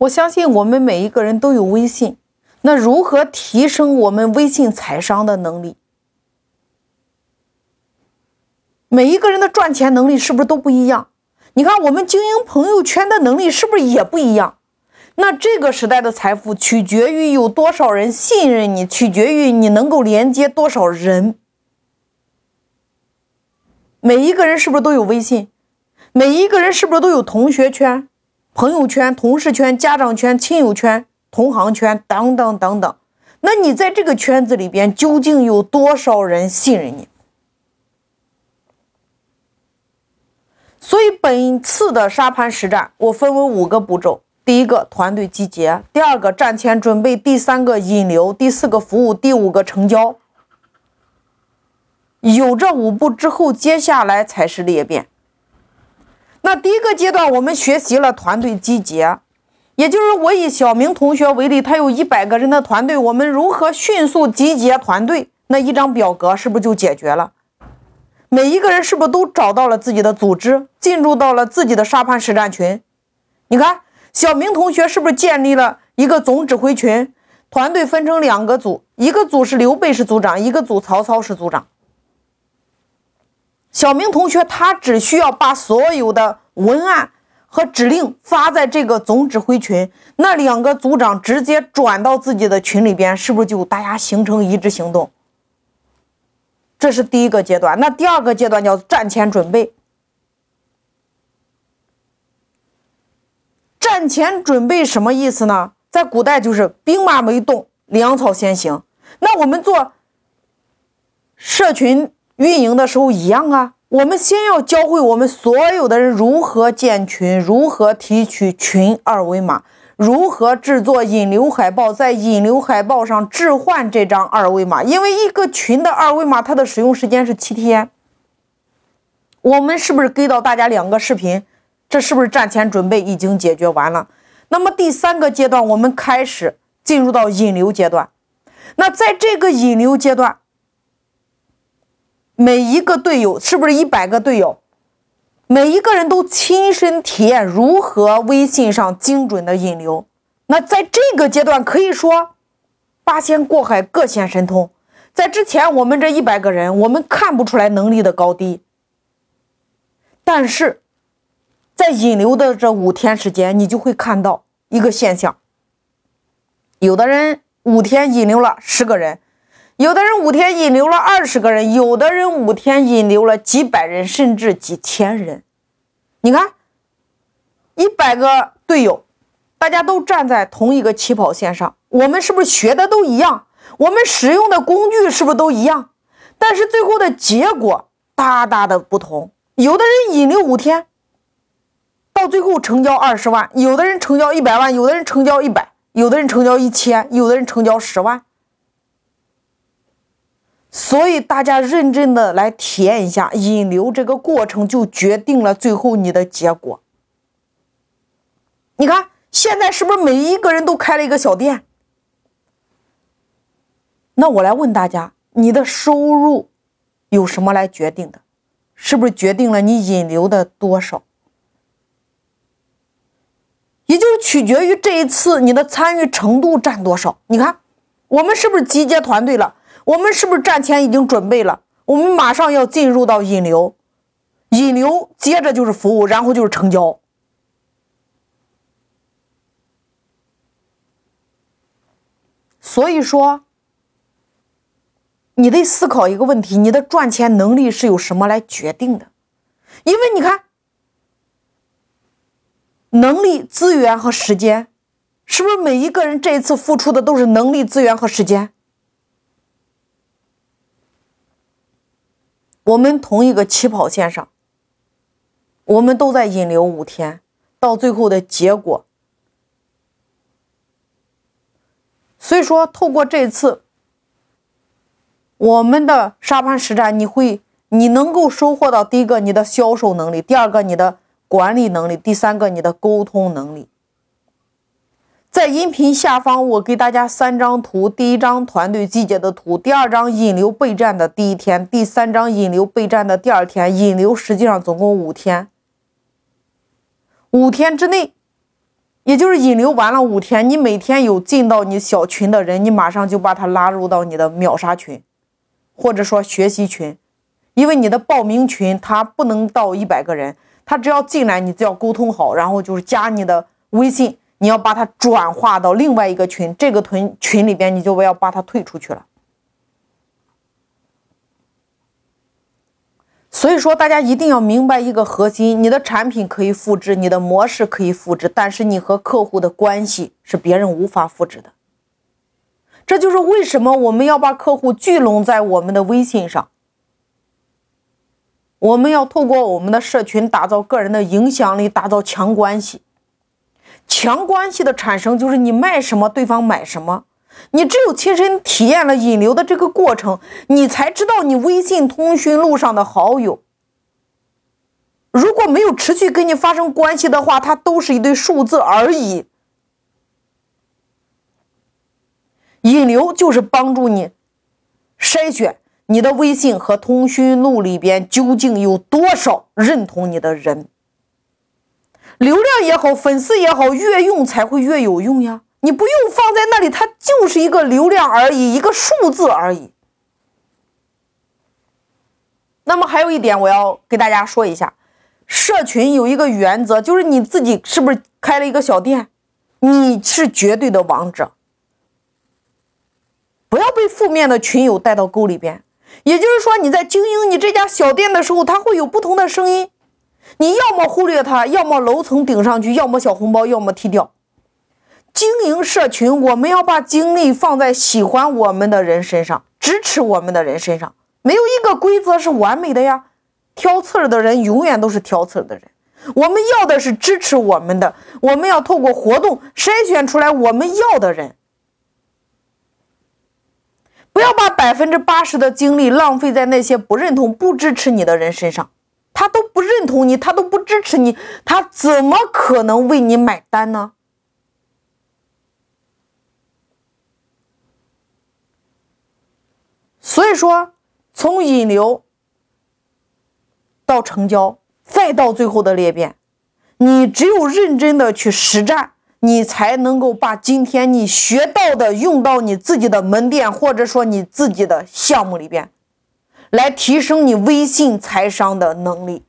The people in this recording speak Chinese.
我相信我们每一个人都有微信，那如何提升我们微信财商的能力？每一个人的赚钱能力是不是都不一样？你看，我们经营朋友圈的能力是不是也不一样？那这个时代的财富取决于有多少人信任你，取决于你能够连接多少人。每一个人是不是都有微信？每一个人是不是都有同学圈？朋友圈、同事圈、家长圈、亲友圈、同行圈等等等等，那你在这个圈子里边究竟有多少人信任你？所以本次的沙盘实战，我分为五个步骤：第一个团队集结，第二个战前准备，第三个引流，第四个服务，第五个成交。有这五步之后，接下来才是裂变。那第一个阶段，我们学习了团队集结，也就是我以小明同学为例，他有一百个人的团队，我们如何迅速集结团队？那一张表格是不是就解决了？每一个人是不是都找到了自己的组织，进入到了自己的沙盘实战群？你看，小明同学是不是建立了一个总指挥群？团队分成两个组，一个组是刘备是组长，一个组曹操是组长。小明同学，他只需要把所有的文案和指令发在这个总指挥群，那两个组长直接转到自己的群里边，是不是就大家形成一致行动？这是第一个阶段。那第二个阶段叫战前准备。战前准备什么意思呢？在古代就是兵马没动，粮草先行。那我们做社群。运营的时候一样啊，我们先要教会我们所有的人如何建群，如何提取群二维码，如何制作引流海报，在引流海报上置换这张二维码。因为一个群的二维码，它的使用时间是七天。我们是不是给到大家两个视频？这是不是战前准备已经解决完了？那么第三个阶段，我们开始进入到引流阶段。那在这个引流阶段。每一个队友是不是一百个队友？每一个人都亲身体验如何微信上精准的引流。那在这个阶段，可以说八仙过海，各显神通。在之前，我们这一百个人，我们看不出来能力的高低。但是在引流的这五天时间，你就会看到一个现象：有的人五天引流了十个人。有的人五天引流了二十个人，有的人五天引流了几百人，甚至几千人。你看，一百个队友，大家都站在同一个起跑线上，我们是不是学的都一样？我们使用的工具是不是都一样？但是最后的结果大大的不同。有的人引流五天，到最后成交二十万；有的人成交一百万；有的人成交一百；有的人成交一千；有的人成交十万。所以大家认真的来体验一下引流这个过程，就决定了最后你的结果。你看现在是不是每一个人都开了一个小店？那我来问大家，你的收入有什么来决定的？是不是决定了你引流的多少？也就是取决于这一次你的参与程度占多少。你看，我们是不是集结团队了？我们是不是战前已经准备了？我们马上要进入到引流，引流接着就是服务，然后就是成交。所以说，你得思考一个问题：你的赚钱能力是由什么来决定的？因为你看，能力、资源和时间，是不是每一个人这一次付出的都是能力、资源和时间？我们同一个起跑线上，我们都在引流五天，到最后的结果。所以说，透过这次我们的沙盘实战，你会，你能够收获到第一个你的销售能力，第二个你的管理能力，第三个你的沟通能力。在音频下方，我给大家三张图：第一张团队集结的图，第二张引流备战的第一天，第三张引流备战的第二天。引流实际上总共五天，五天之内，也就是引流完了五天，你每天有进到你小群的人，你马上就把他拉入到你的秒杀群，或者说学习群，因为你的报名群他不能到一百个人，他只要进来，你只要沟通好，然后就是加你的微信，你要把它转化到另外一个群，这个群群里边你就不要把它退出去了。所以说，大家一定要明白一个核心：你的产品可以复制，你的模式可以复制，但是你和客户的关系是别人无法复制的。这就是为什么我们要把客户聚拢在我们的微信上，我们要透过我们的社群打造个人的影响力，打造强关系。强关系的产生就是你卖什么，对方买什么。你只有亲身体验了引流的这个过程，你才知道你微信通讯录上的好友，如果没有持续跟你发生关系的话，它都是一堆数字而已。引流就是帮助你筛选你的微信和通讯录里边究竟有多少认同你的人，流量也好，粉丝也好，越用才会越有用呀。你不用放在那里，它就是一个流量而已，一个数字而已。那么还有一点，我要给大家说一下，社群有一个原则，就是你自己是不是开了一个小店，你是绝对的王者，不要被负面的群友带到沟里边。也就是说，你在经营你这家小店的时候，它会有不同的声音，你要么忽略它，要么楼层顶上去，要么小红包，要么踢掉。经营社群，我们要把精力放在喜欢我们的人身上，支持我们的人身上。没有一个规则是完美的呀，挑刺儿的人永远都是挑刺儿的人。我们要的是支持我们的，我们要透过活动筛选出来我们要的人。不要把百分之八十的精力浪费在那些不认同、不支持你的人身上。他都不认同你，他都不支持你，他怎么可能为你买单呢？所以说，从引流到成交，再到最后的裂变，你只有认真的去实战，你才能够把今天你学到的用到你自己的门店，或者说你自己的项目里边，来提升你微信财商的能力。